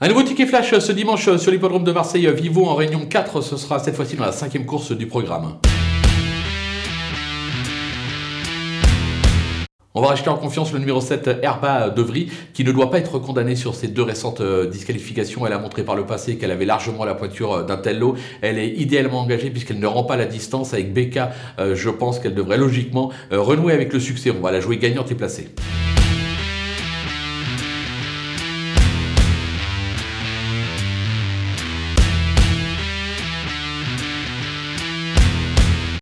Un nouveau ticket flash ce dimanche sur l'hippodrome de Marseille Vivo en Réunion 4. Ce sera cette fois-ci dans la cinquième course du programme. On va racheter en confiance le numéro 7, Herba Devry, qui ne doit pas être condamné sur ses deux récentes euh, disqualifications. Elle a montré par le passé qu'elle avait largement la pointure euh, d'un tel lot. Elle est idéalement engagée puisqu'elle ne rend pas la distance. Avec Becca, euh, je pense qu'elle devrait logiquement renouer avec le succès. On va la jouer gagnante et placée.